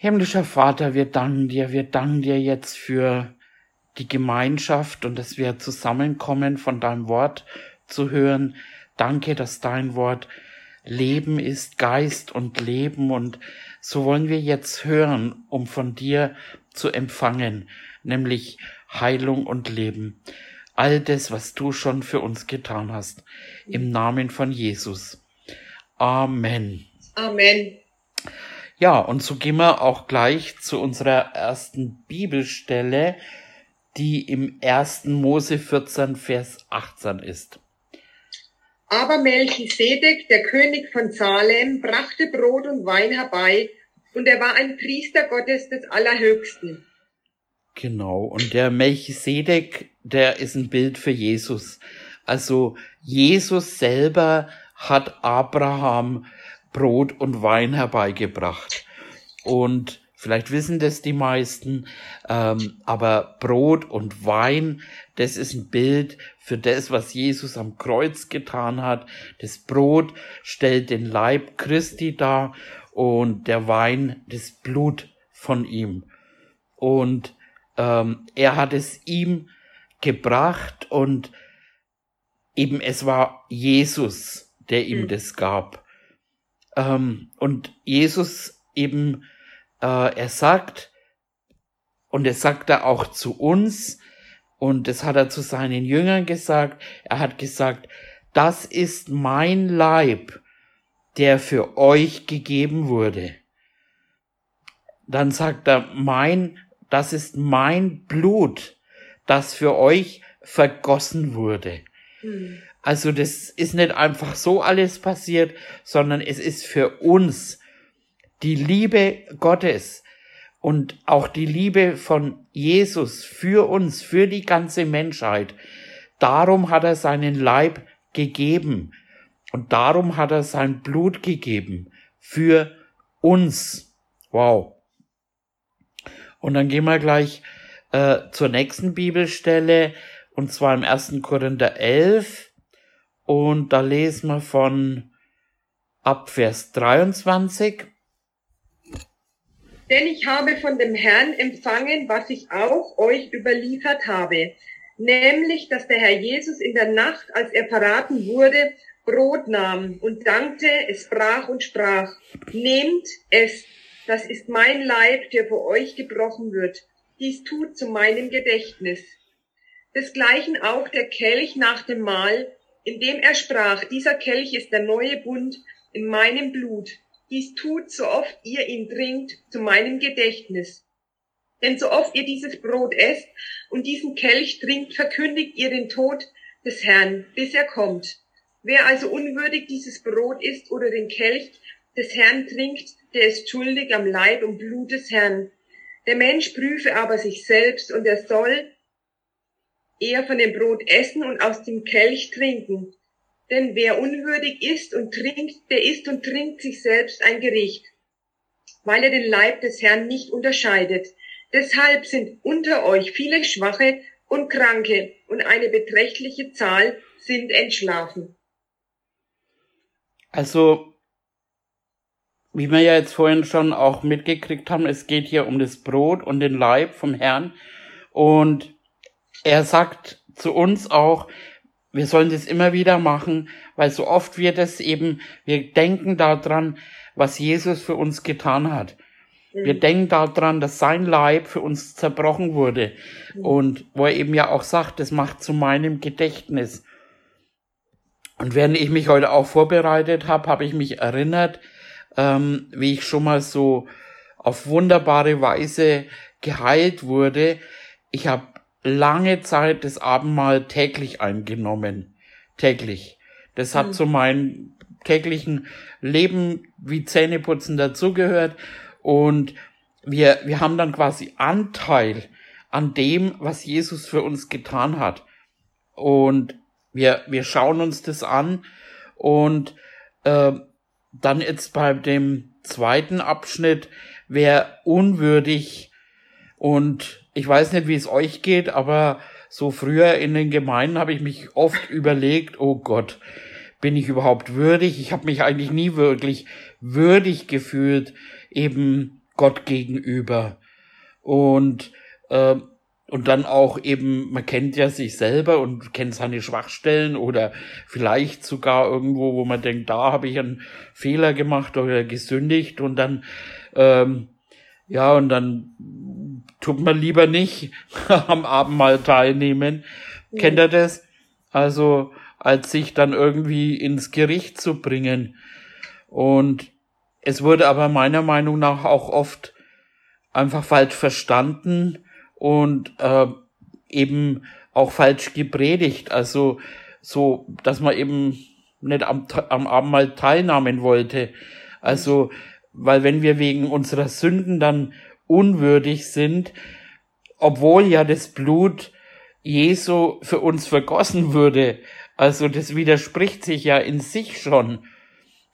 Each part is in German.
Himmlischer Vater, wir danken dir, wir danken dir jetzt für die Gemeinschaft und dass wir zusammenkommen, von deinem Wort zu hören. Danke, dass dein Wort Leben ist, Geist und Leben und so wollen wir jetzt hören, um von dir zu empfangen, nämlich Heilung und Leben. All das, was du schon für uns getan hast. Im Namen von Jesus. Amen. Amen. Ja, und so gehen wir auch gleich zu unserer ersten Bibelstelle, die im 1. Mose 14, Vers 18 ist. Aber Melchisedek, der König von Salem, brachte Brot und Wein herbei, und er war ein Priester Gottes des Allerhöchsten. Genau, und der Melchisedek, der ist ein Bild für Jesus. Also Jesus selber hat Abraham Brot und Wein herbeigebracht. Und vielleicht wissen das die meisten, ähm, aber Brot und Wein, das ist ein Bild für das, was Jesus am Kreuz getan hat. Das Brot stellt den Leib Christi dar und der Wein das Blut von ihm. Und ähm, er hat es ihm gebracht und eben es war Jesus, der ihm mhm. das gab. Ähm, und Jesus eben, äh, er sagt, und es sagt er auch zu uns, und das hat er zu seinen Jüngern gesagt, er hat gesagt, das ist mein Leib, der für euch gegeben wurde. Dann sagt er, mein, das ist mein Blut, das für euch vergossen wurde. Hm. Also das ist nicht einfach so alles passiert, sondern es ist für uns die Liebe Gottes und auch die Liebe von Jesus für uns, für die ganze Menschheit. Darum hat er seinen Leib gegeben und darum hat er sein Blut gegeben für uns. Wow. Und dann gehen wir gleich äh, zur nächsten Bibelstelle und zwar im 1. Korinther 11 und da lesen wir von ab Vers 23. Denn ich habe von dem Herrn empfangen, was ich auch euch überliefert habe, nämlich, dass der Herr Jesus in der Nacht, als er verraten wurde, Brot nahm und dankte, es brach und sprach, nehmt es, das ist mein Leib, der für euch gebrochen wird. Dies tut zu meinem Gedächtnis. Desgleichen auch der Kelch nach dem Mahl, indem er sprach, dieser Kelch ist der neue Bund in meinem Blut. Dies tut, so oft ihr ihn trinkt, zu meinem Gedächtnis. Denn so oft ihr dieses Brot esst und diesen Kelch trinkt, verkündigt ihr den Tod des Herrn, bis er kommt. Wer also unwürdig dieses Brot isst oder den Kelch des Herrn trinkt, der ist schuldig am Leib und Blut des Herrn. Der Mensch prüfe aber sich selbst und er soll eher von dem Brot essen und aus dem Kelch trinken. Denn wer unwürdig isst und trinkt, der isst und trinkt sich selbst ein Gericht, weil er den Leib des Herrn nicht unterscheidet. Deshalb sind unter euch viele Schwache und Kranke und eine beträchtliche Zahl sind entschlafen. Also, wie wir ja jetzt vorhin schon auch mitgekriegt haben, es geht hier um das Brot und den Leib vom Herrn. Und er sagt zu uns auch, wir sollen das immer wieder machen, weil so oft wir das eben, wir denken daran, was Jesus für uns getan hat. Mhm. Wir denken daran, dass sein Leib für uns zerbrochen wurde. Mhm. Und wo er eben ja auch sagt, das macht zu meinem Gedächtnis. Und während ich mich heute auch vorbereitet habe, habe ich mich erinnert, ähm, wie ich schon mal so auf wunderbare Weise geheilt wurde. Ich habe lange Zeit das Abendmahl täglich eingenommen. Täglich. Das hat mhm. zu meinem täglichen Leben wie Zähneputzen dazugehört. Und wir, wir haben dann quasi Anteil an dem, was Jesus für uns getan hat. Und wir, wir schauen uns das an und äh, dann jetzt bei dem zweiten Abschnitt, wer unwürdig und ich weiß nicht, wie es euch geht, aber so früher in den Gemeinden habe ich mich oft überlegt, oh Gott, bin ich überhaupt würdig? Ich habe mich eigentlich nie wirklich würdig gefühlt, eben Gott gegenüber. Und, äh, und dann auch eben, man kennt ja sich selber und kennt seine Schwachstellen oder vielleicht sogar irgendwo, wo man denkt, da habe ich einen Fehler gemacht oder gesündigt und dann, ähm, ja, und dann tut man lieber nicht am Abendmahl teilnehmen. Mhm. Kennt ihr das? Also, als sich dann irgendwie ins Gericht zu bringen. Und es wurde aber meiner Meinung nach auch oft einfach falsch verstanden und äh, eben auch falsch gepredigt. Also so, dass man eben nicht am, am Abendmahl teilnehmen wollte. Also, weil wenn wir wegen unserer Sünden dann unwürdig sind, obwohl ja das Blut Jesu für uns vergossen würde, also das widerspricht sich ja in sich schon.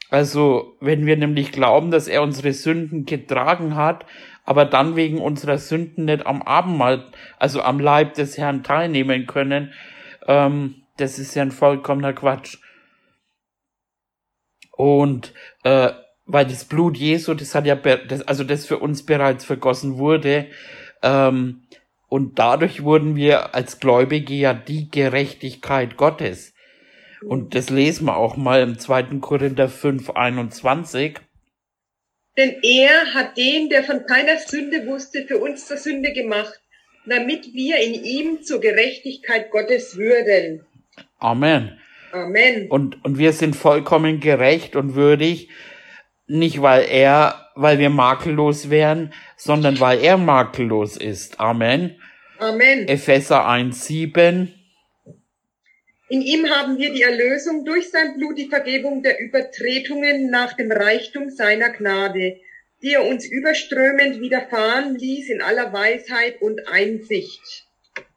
Also wenn wir nämlich glauben, dass er unsere Sünden getragen hat, aber dann wegen unserer Sünden nicht am Abendmahl, also am Leib des Herrn teilnehmen können, ähm, das ist ja ein vollkommener Quatsch. Und äh, weil das Blut Jesu, das hat ja, das, also das für uns bereits vergossen wurde, ähm, und dadurch wurden wir als Gläubige ja die Gerechtigkeit Gottes. Und das lesen wir auch mal im 2. Korinther 5, 21. Denn er hat den, der von keiner Sünde wusste, für uns zur Sünde gemacht, damit wir in ihm zur Gerechtigkeit Gottes würden. Amen. Amen. Und, und wir sind vollkommen gerecht und würdig, nicht weil er, weil wir makellos wären, sondern weil er makellos ist. Amen. Amen. Epheser 1, 7. In ihm haben wir die Erlösung durch sein Blut, die Vergebung der Übertretungen nach dem Reichtum seiner Gnade, die er uns überströmend widerfahren ließ in aller Weisheit und Einsicht.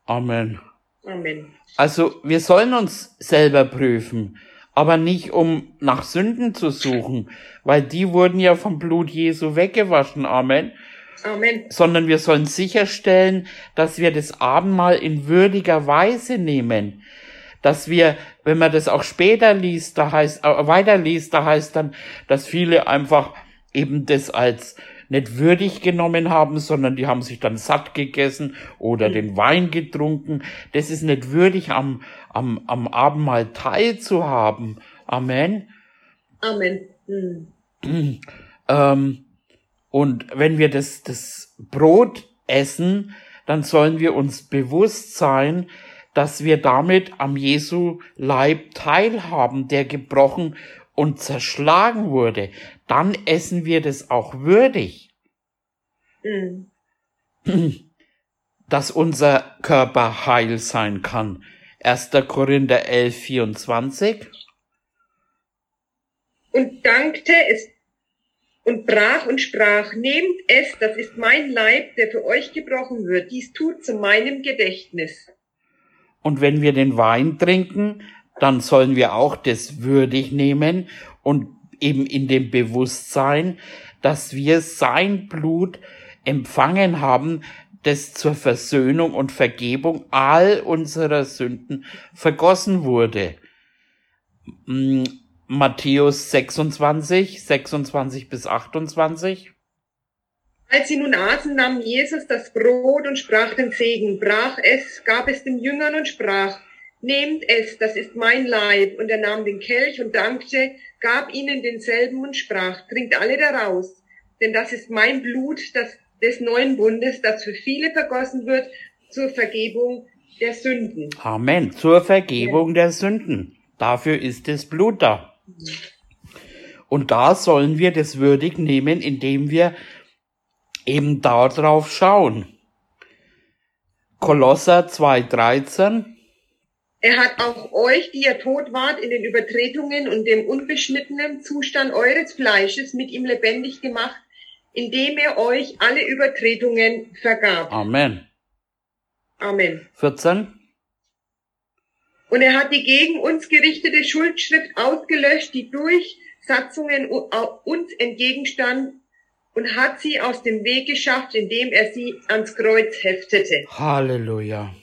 Amen. Amen. Also wir sollen uns selber prüfen, aber nicht um nach Sünden zu suchen, weil die wurden ja vom Blut Jesu weggewaschen. Amen. Amen. Sondern wir sollen sicherstellen, dass wir das Abendmahl in würdiger Weise nehmen dass wir, wenn man das auch später liest, da heißt, äh, weiterliest, da heißt dann, dass viele einfach eben das als nicht würdig genommen haben, sondern die haben sich dann satt gegessen oder mhm. den Wein getrunken. Das ist nicht würdig, am, am, am Abendmahl teilzuhaben. Amen. Amen. Mhm. Ähm, und wenn wir das, das Brot essen, dann sollen wir uns bewusst sein, dass wir damit am Jesu Leib teilhaben, der gebrochen und zerschlagen wurde, dann essen wir das auch würdig. Mhm. Dass unser Körper heil sein kann. 1. Korinther 11, 24. Und dankte es und brach und sprach, nehmt es, das ist mein Leib, der für euch gebrochen wird, dies tut zu meinem Gedächtnis. Und wenn wir den Wein trinken, dann sollen wir auch das würdig nehmen und eben in dem Bewusstsein, dass wir sein Blut empfangen haben, das zur Versöhnung und Vergebung all unserer Sünden vergossen wurde. Hm, Matthäus 26, 26 bis 28. Als sie nun aßen, nahm Jesus das Brot und sprach den Segen, brach es, gab es den Jüngern und sprach, Nehmt es, das ist mein Leib. Und er nahm den Kelch und dankte, gab ihnen denselben und sprach, Trinkt alle daraus, denn das ist mein Blut das, des neuen Bundes, das für viele vergossen wird zur Vergebung der Sünden. Amen. Zur Vergebung ja. der Sünden. Dafür ist das Blut da. Und da sollen wir das würdig nehmen, indem wir eben darauf schauen. Kolosser 2,13 Er hat auch euch, die ihr tot wart, in den Übertretungen und dem unbeschnittenen Zustand eures Fleisches mit ihm lebendig gemacht, indem er euch alle Übertretungen vergab. Amen. Amen. 14 Und er hat die gegen uns gerichtete Schuldschrift ausgelöscht, die durch Satzungen uns entgegenstand und hat sie aus dem Weg geschafft, indem er sie ans Kreuz heftete. Halleluja.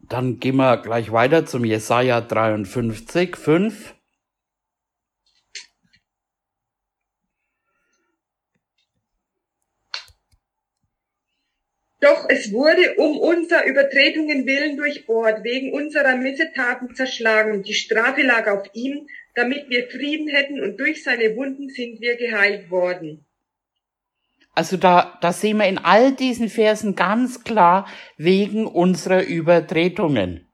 Dann gehen wir gleich weiter zum Jesaja 53, 5. Doch es wurde um unser Übertretungen willen durchbohrt, wegen unserer Missetaten zerschlagen. Die Strafe lag auf ihm, damit wir Frieden hätten und durch seine Wunden sind wir geheilt worden. Also da, da sehen wir in all diesen Versen ganz klar wegen unserer Übertretungen.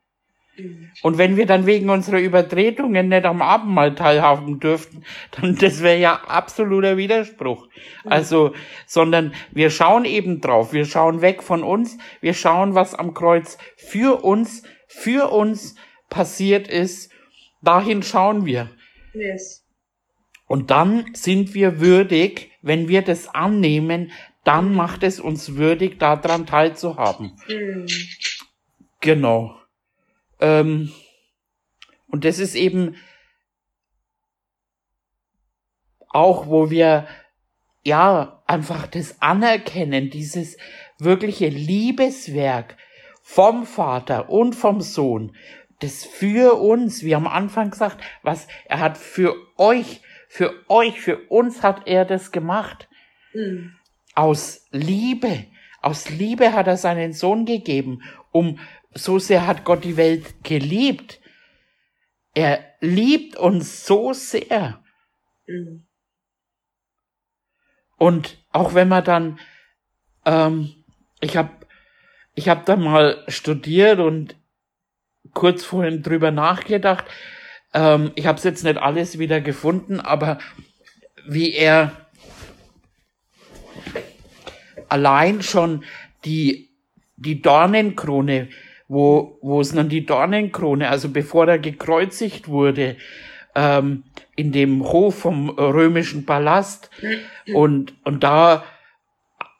Und wenn wir dann wegen unserer Übertretungen nicht am Abendmahl teilhaben dürften, dann das wäre ja absoluter Widerspruch. Also, sondern wir schauen eben drauf, wir schauen weg von uns, wir schauen, was am Kreuz für uns, für uns passiert ist, dahin schauen wir. Yes. Und dann sind wir würdig, wenn wir das annehmen, dann macht es uns würdig, daran teilzuhaben. Mhm. Genau. Ähm, und das ist eben auch, wo wir ja einfach das anerkennen, dieses wirkliche Liebeswerk vom Vater und vom Sohn, das für uns, wie am Anfang gesagt, was er hat für euch, für euch, für uns hat er das gemacht. Mhm. Aus Liebe, aus Liebe hat er seinen Sohn gegeben, um so sehr hat Gott die Welt geliebt. Er liebt uns so sehr. Mhm. Und auch wenn man dann, ähm, ich habe ich hab da mal studiert und kurz vorhin drüber nachgedacht. Ähm, ich habe es jetzt nicht alles wieder gefunden, aber wie er allein schon die die Dornenkrone wo, wo es dann die Dornenkrone, also bevor er gekreuzigt wurde, ähm, in dem Hof vom römischen Palast und, und da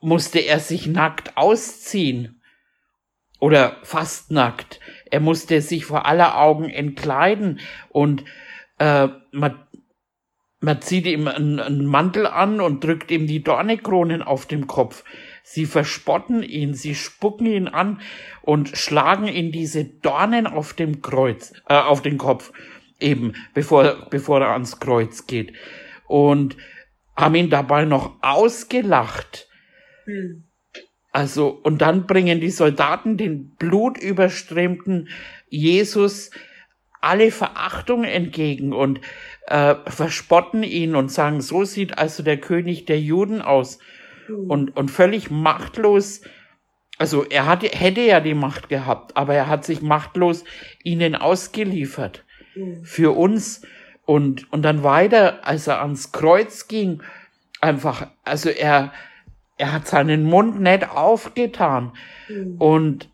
musste er sich nackt ausziehen oder fast nackt. Er musste sich vor aller Augen entkleiden und äh, man, man zieht ihm einen, einen Mantel an und drückt ihm die Dornekronen auf dem Kopf. Sie verspotten ihn, sie spucken ihn an und schlagen ihn diese Dornen auf dem Kreuz, äh, auf den Kopf, eben, bevor, bevor er ans Kreuz geht. Und haben ihn dabei noch ausgelacht. Hm. Also, und dann bringen die Soldaten den blutüberströmten Jesus alle Verachtung entgegen und äh, verspotten ihn und sagen, so sieht also der König der Juden aus und, und völlig machtlos. Also er hatte, hätte ja die Macht gehabt, aber er hat sich machtlos ihnen ausgeliefert. Für uns. Und, und dann weiter, als er ans Kreuz ging, einfach, also er, er hat seinen Mund nicht aufgetan. Mhm. Und,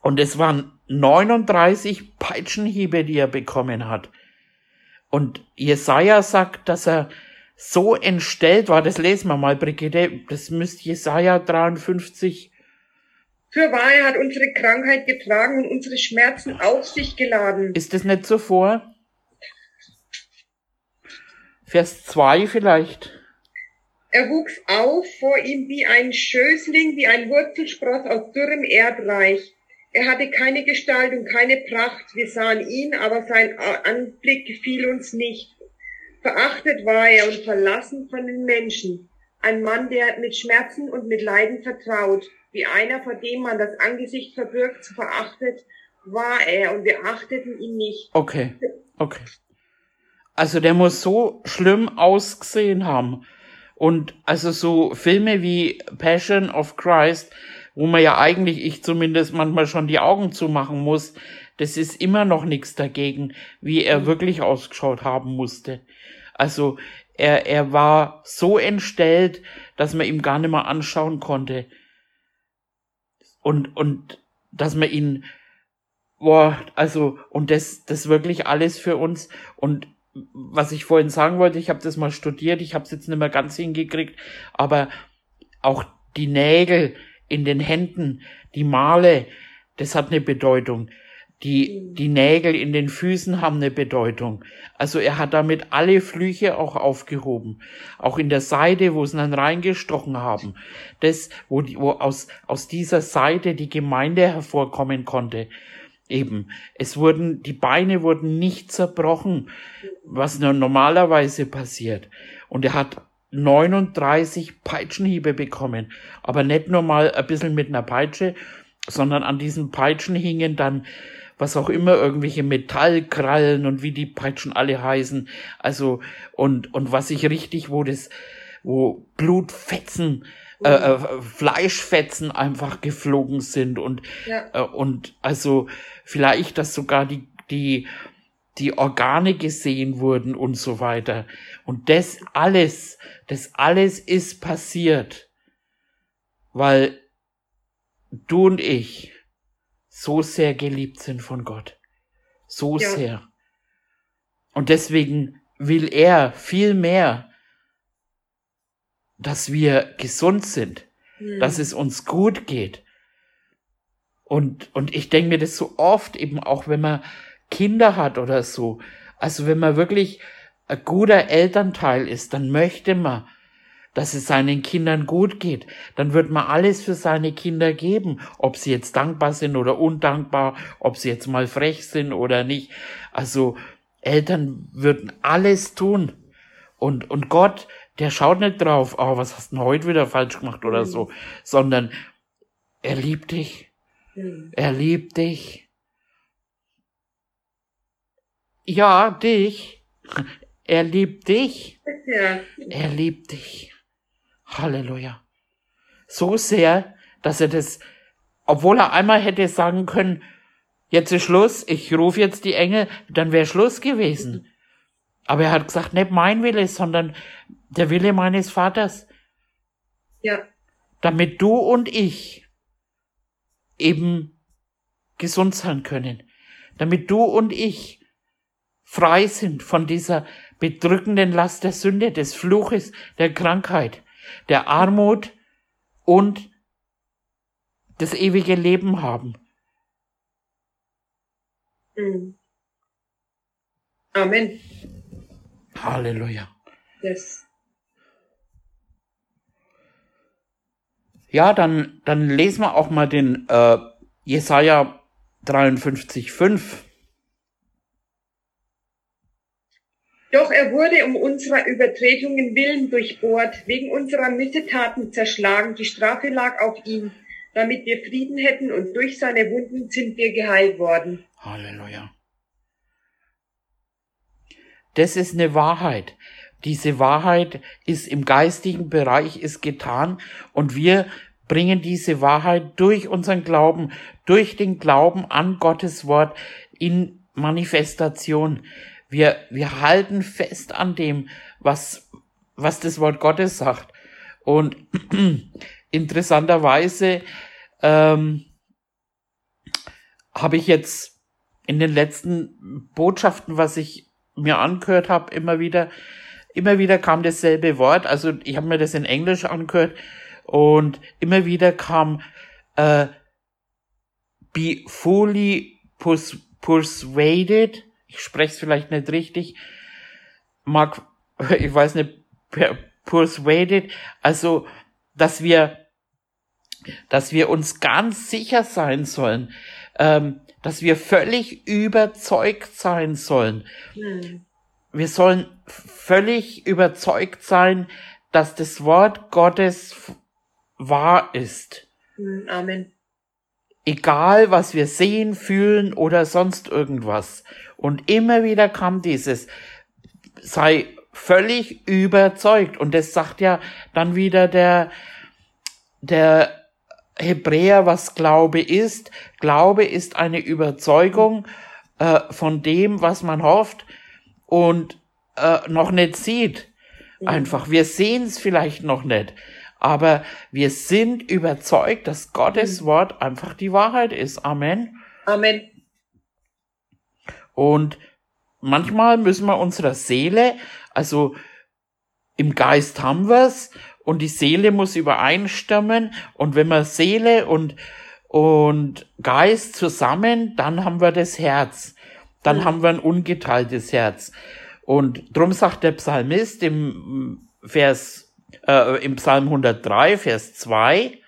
und es waren 39 Peitschenhiebe, die er bekommen hat. Und Jesaja sagt, dass er so entstellt war. Das lesen wir mal, Brigitte. Das müsste Jesaja 53. Für wahr, er hat unsere Krankheit getragen und unsere Schmerzen auf sich geladen. Ist das nicht so vor? Vers 2 vielleicht. Er wuchs auf vor ihm wie ein Schößling, wie ein Wurzelspross aus dürrem Erdreich. Er hatte keine Gestalt und keine Pracht. Wir sahen ihn, aber sein Anblick gefiel uns nicht. Verachtet war er und verlassen von den Menschen. Ein Mann, der mit Schmerzen und mit Leiden vertraut, wie einer, vor dem man das Angesicht verbirgt, verachtet, war er und wir achteten ihn nicht. Okay, okay. Also der muss so schlimm ausgesehen haben. Und also so Filme wie Passion of Christ, wo man ja eigentlich, ich zumindest manchmal schon die Augen zumachen muss, das ist immer noch nichts dagegen, wie er mhm. wirklich ausgeschaut haben musste. Also er, er war so entstellt, dass man ihm gar nicht mehr anschauen konnte. Und, und dass man ihn, boah, also, und das, das wirklich alles für uns. Und was ich vorhin sagen wollte, ich habe das mal studiert, ich habe es jetzt nicht mehr ganz hingekriegt, aber auch die Nägel in den Händen, die Male, das hat eine Bedeutung. Die, die Nägel in den Füßen haben eine Bedeutung. Also er hat damit alle Flüche auch aufgehoben. Auch in der Seite, wo sie dann reingestochen haben. Das, wo, die, wo aus, aus dieser Seite die Gemeinde hervorkommen konnte. Eben. Es wurden, die Beine wurden nicht zerbrochen, was normalerweise passiert. Und er hat 39 Peitschenhiebe bekommen. Aber nicht nur mal ein bisschen mit einer Peitsche, sondern an diesen Peitschen hingen dann was auch immer, irgendwelche Metallkrallen und wie die Peitschen alle heißen. Also, und, und was ich richtig, wo das, wo Blutfetzen, äh, äh, Fleischfetzen einfach geflogen sind und, ja. äh, und also vielleicht, dass sogar die, die, die Organe gesehen wurden und so weiter. Und das alles, das alles ist passiert, weil du und ich so sehr geliebt sind von Gott. So ja. sehr. Und deswegen will er viel mehr, dass wir gesund sind, mhm. dass es uns gut geht. Und, und ich denke mir das so oft eben auch, wenn man Kinder hat oder so. Also wenn man wirklich ein guter Elternteil ist, dann möchte man, dass es seinen Kindern gut geht. Dann wird man alles für seine Kinder geben, ob sie jetzt dankbar sind oder undankbar, ob sie jetzt mal frech sind oder nicht. Also Eltern würden alles tun. Und, und Gott, der schaut nicht drauf, oh, was hast du heute wieder falsch gemacht oder so, sondern er liebt dich. Er liebt dich. Ja, dich. Er liebt dich. Er liebt dich. Halleluja. So sehr, dass er das, obwohl er einmal hätte sagen können, jetzt ist Schluss, ich rufe jetzt die Engel, dann wäre Schluss gewesen. Aber er hat gesagt, nicht mein Wille, sondern der Wille meines Vaters. Ja. Damit du und ich eben gesund sein können. Damit du und ich frei sind von dieser bedrückenden Last der Sünde, des Fluches, der Krankheit der Armut und das ewige Leben haben. Mhm. Amen. Halleluja. Yes. Ja, dann, dann lesen wir auch mal den äh, Jesaja 53,5. Doch er wurde um unserer Übertretungen willen durchbohrt, wegen unserer Missetaten zerschlagen, die Strafe lag auf ihm, damit wir Frieden hätten und durch seine Wunden sind wir geheilt worden. Halleluja. Das ist eine Wahrheit. Diese Wahrheit ist im geistigen Bereich ist getan und wir bringen diese Wahrheit durch unseren Glauben, durch den Glauben an Gottes Wort in Manifestation. Wir, wir halten fest an dem, was, was das Wort Gottes sagt. Und interessanterweise ähm, habe ich jetzt in den letzten Botschaften, was ich mir angehört habe, immer wieder, immer wieder kam dasselbe Wort. Also ich habe mir das in Englisch angehört und immer wieder kam äh, be fully persuaded ich spreche es vielleicht nicht richtig, mag, ich weiß nicht, persuaded, also, dass wir, dass wir uns ganz sicher sein sollen, ähm, dass wir völlig überzeugt sein sollen. Hm. Wir sollen völlig überzeugt sein, dass das Wort Gottes wahr ist. Hm, Amen. Egal, was wir sehen, fühlen oder sonst irgendwas. Und immer wieder kam dieses, sei völlig überzeugt. Und das sagt ja dann wieder der, der Hebräer, was Glaube ist. Glaube ist eine Überzeugung äh, von dem, was man hofft und äh, noch nicht sieht. Einfach, wir sehen es vielleicht noch nicht, aber wir sind überzeugt, dass Gottes mhm. Wort einfach die Wahrheit ist. Amen. Amen. Und manchmal müssen wir unserer Seele, also im Geist haben wir's und die Seele muss übereinstimmen und wenn wir Seele und und Geist zusammen, dann haben wir das Herz. Dann mhm. haben wir ein ungeteiltes Herz. Und drum sagt der Psalmist im Vers, äh, im Psalm 103, Vers 2,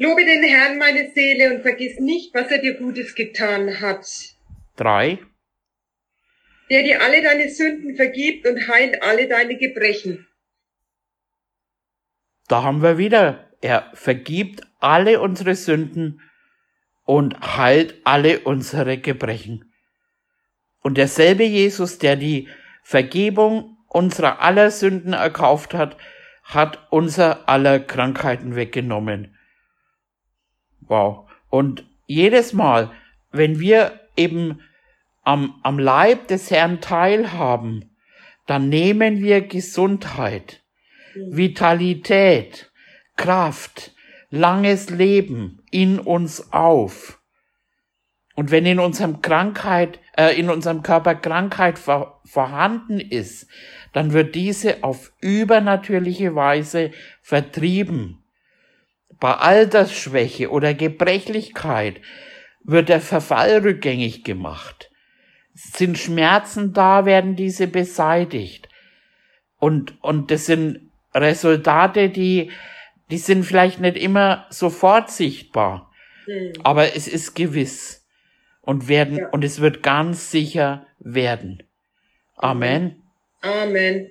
Lobe den Herrn, meine Seele, und vergiss nicht, was er dir Gutes getan hat. 3. Der dir alle deine Sünden vergibt und heilt alle deine Gebrechen. da haben wir wieder, er vergibt alle unsere Sünden und heilt alle unsere Gebrechen. Und derselbe Jesus, der die Vergebung unserer aller Sünden erkauft hat, hat unser aller Krankheiten weggenommen. Wow. Und jedes Mal, wenn wir eben am, am Leib des Herrn teilhaben, dann nehmen wir Gesundheit, Vitalität, Kraft, langes Leben in uns auf. Und wenn in unserem Krankheit, äh, in unserem Körper Krankheit vor, vorhanden ist, dann wird diese auf übernatürliche Weise vertrieben. Bei Altersschwäche oder Gebrechlichkeit wird der Verfall rückgängig gemacht. Sind Schmerzen da, werden diese beseitigt. Und, und das sind Resultate, die, die sind vielleicht nicht immer sofort sichtbar. Mhm. Aber es ist gewiss. Und werden, ja. und es wird ganz sicher werden. Amen. Amen.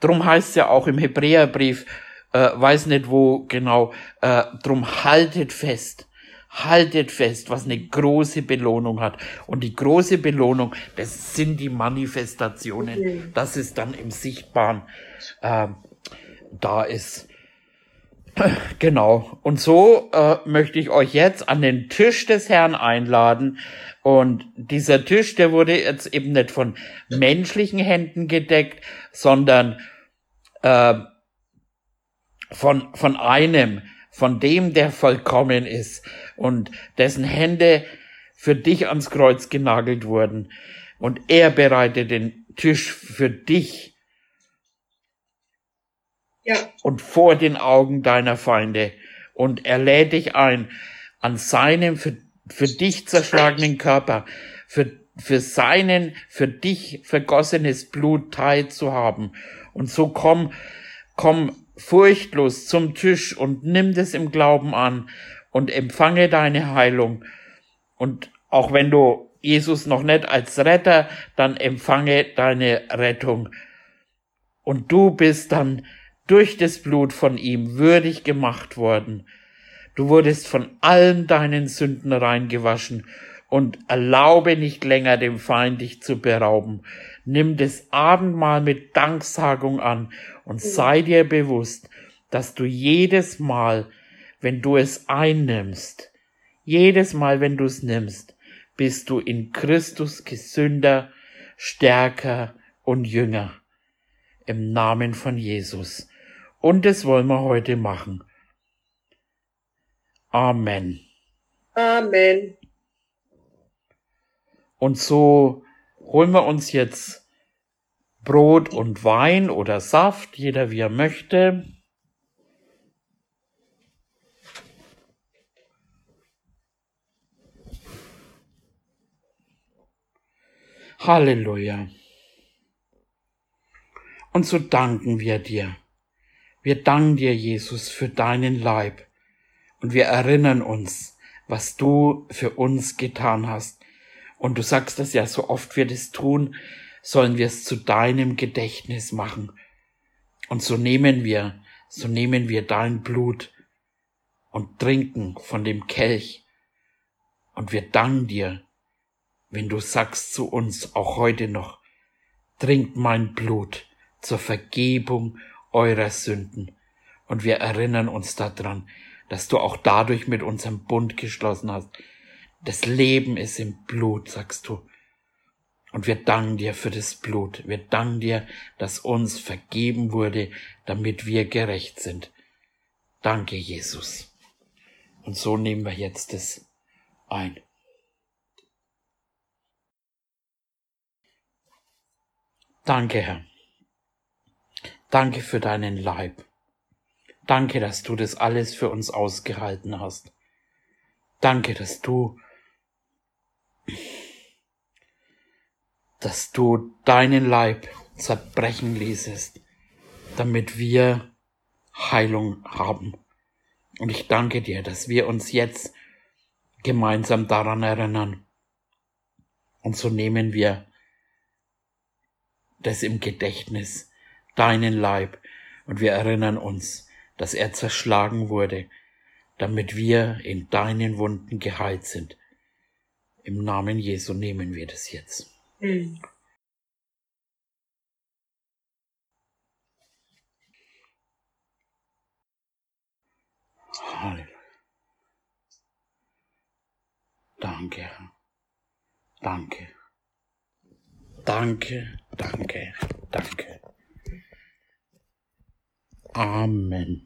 Drum heißt es ja auch im Hebräerbrief, äh, weiß nicht wo genau, äh, drum haltet fest. Haltet fest, was eine große Belohnung hat. Und die große Belohnung, das sind die Manifestationen, okay. dass es dann im Sichtbaren äh, da ist. Genau. Und so äh, möchte ich euch jetzt an den Tisch des Herrn einladen. Und dieser Tisch, der wurde jetzt eben nicht von menschlichen Händen gedeckt, sondern äh, von, von einem, von dem, der vollkommen ist und dessen Hände für dich ans Kreuz genagelt wurden. Und er bereitet den Tisch für dich ja. Und vor den Augen deiner Feinde. Und er lädt dich ein, an seinem für, für dich zerschlagenen Körper, für, für seinen, für dich vergossenes Blut teilzuhaben. Und so komm, komm furchtlos zum Tisch und nimm das im Glauben an und empfange deine Heilung. Und auch wenn du Jesus noch nicht als Retter, dann empfange deine Rettung. Und du bist dann durch das Blut von ihm würdig gemacht worden. Du wurdest von allen deinen Sünden reingewaschen und erlaube nicht länger dem Feind dich zu berauben. Nimm das Abendmahl mit Danksagung an und sei dir bewusst, dass du jedes Mal, wenn du es einnimmst, jedes Mal, wenn du es nimmst, bist du in Christus gesünder, stärker und jünger. Im Namen von Jesus. Und das wollen wir heute machen. Amen. Amen. Und so holen wir uns jetzt Brot und Wein oder Saft, jeder wie er möchte. Halleluja. Und so danken wir dir wir danken dir, Jesus, für deinen Leib und wir erinnern uns, was du für uns getan hast. Und du sagst das ja, so oft wir das tun, sollen wir es zu deinem Gedächtnis machen. Und so nehmen wir, so nehmen wir dein Blut und trinken von dem Kelch. Und wir danken dir, wenn du sagst zu uns auch heute noch, trinkt mein Blut zur Vergebung eurer Sünden. Und wir erinnern uns daran, dass du auch dadurch mit unserem Bund geschlossen hast. Das Leben ist im Blut, sagst du. Und wir danken dir für das Blut. Wir danken dir, dass uns vergeben wurde, damit wir gerecht sind. Danke, Jesus. Und so nehmen wir jetzt es ein. Danke, Herr. Danke für deinen Leib. Danke, dass du das alles für uns ausgehalten hast. Danke, dass du, dass du deinen Leib zerbrechen ließest, damit wir Heilung haben. Und ich danke dir, dass wir uns jetzt gemeinsam daran erinnern. Und so nehmen wir das im Gedächtnis deinen Leib und wir erinnern uns, dass er zerschlagen wurde, damit wir in deinen Wunden geheilt sind. Im Namen Jesu nehmen wir das jetzt. Mhm. Halleluja. Danke, Herr. Danke. Danke, danke, danke. Amen.